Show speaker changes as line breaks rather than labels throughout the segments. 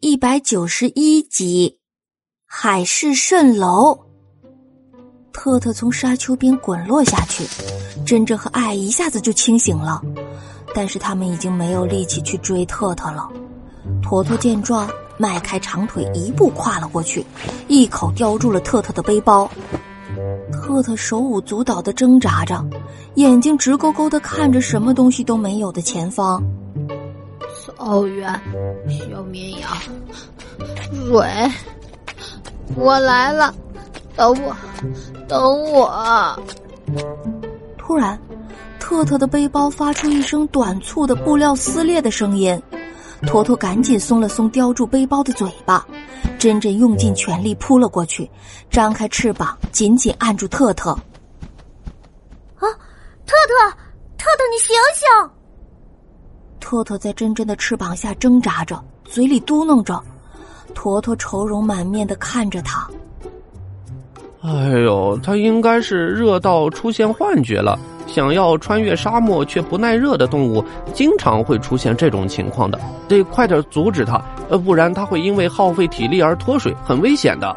一百九十一集，海市蜃楼。特特从沙丘边滚落下去，珍珍和爱一下子就清醒了，但是他们已经没有力气去追特特了。坨坨见状，迈开长腿，一步跨了过去，一口叼住了特特的背包。特特手舞足蹈的挣扎着，眼睛直勾勾的看着什么东西都没有的前方。
草原，小绵羊，水，我来了，等我，等我！
突然，特特的背包发出一声短促的布料撕裂的声音，坨坨赶紧松了松叼住背包的嘴巴，珍珍用尽全力扑了过去，张开翅膀紧紧按住特特。
啊，特特，特特，你醒醒！
特特在珍珍的翅膀下挣扎着，嘴里嘟囔着。坨坨愁容满面的看着他。
哎呦，他应该是热到出现幻觉了。想要穿越沙漠却不耐热的动物，经常会出现这种情况的。得快点阻止他，呃，不然他会因为耗费体力而脱水，很危险的。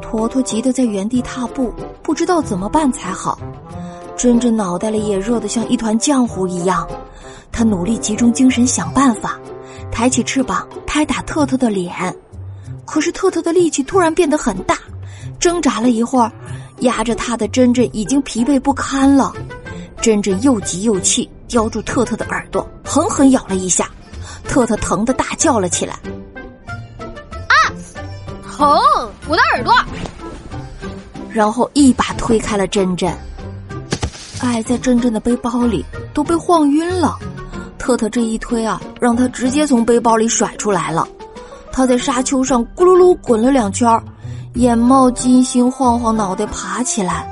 坨坨急得在原地踏步，不知道怎么办才好。珍珍脑袋里也热得像一团浆糊一样。他努力集中精神想办法，抬起翅膀拍打特特的脸，可是特特的力气突然变得很大，挣扎了一会儿，压着他的珍珍已经疲惫不堪了。珍珍又急又气，叼住特特的耳朵，狠狠咬了一下，特特疼得大叫了起来：“
啊，疼！我的耳朵！”
然后一把推开了珍珍。爱在珍珍的背包里都被晃晕了。特特这一推啊，让他直接从背包里甩出来了。他在沙丘上咕噜噜滚了两圈，眼冒金星，晃晃脑袋爬起来。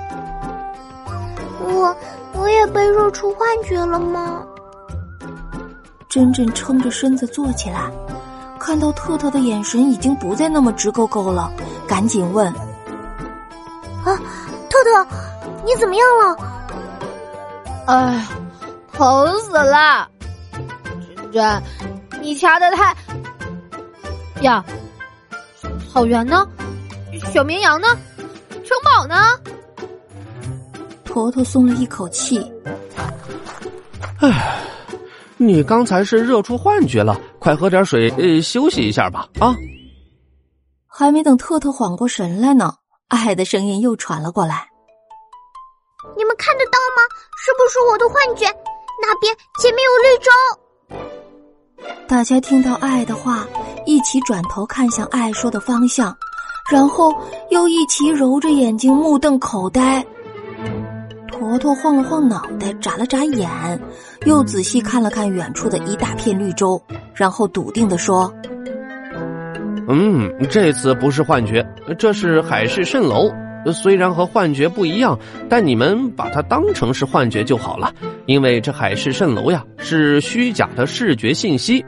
我我也被热出幻觉了吗？
珍珍撑着身子坐起来，看到特特的眼神已经不再那么直勾勾了，赶紧问：“
啊，特特，你怎么样了？”
哎呀，疼死了！珍，你掐的太呀！草原呢？小绵羊呢？城堡呢？
坨坨松了一口气。
唉，你刚才是热出幻觉了，快喝点水，呃，休息一下吧。啊！
还没等特特缓过神来呢，爱的声音又传了过来：“
你们看得到吗？是不是我的幻觉？那边前面有绿洲。”
大家听到爱的话，一起转头看向爱说的方向，然后又一起揉着眼睛，目瞪口呆。坨坨晃了晃脑袋，眨了眨眼，又仔细看了看远处的一大片绿洲，然后笃定的说：“
嗯，这次不是幻觉，这是海市蜃楼。虽然和幻觉不一样，但你们把它当成是幻觉就好了。因为这海市蜃楼呀，是虚假的视觉信息。”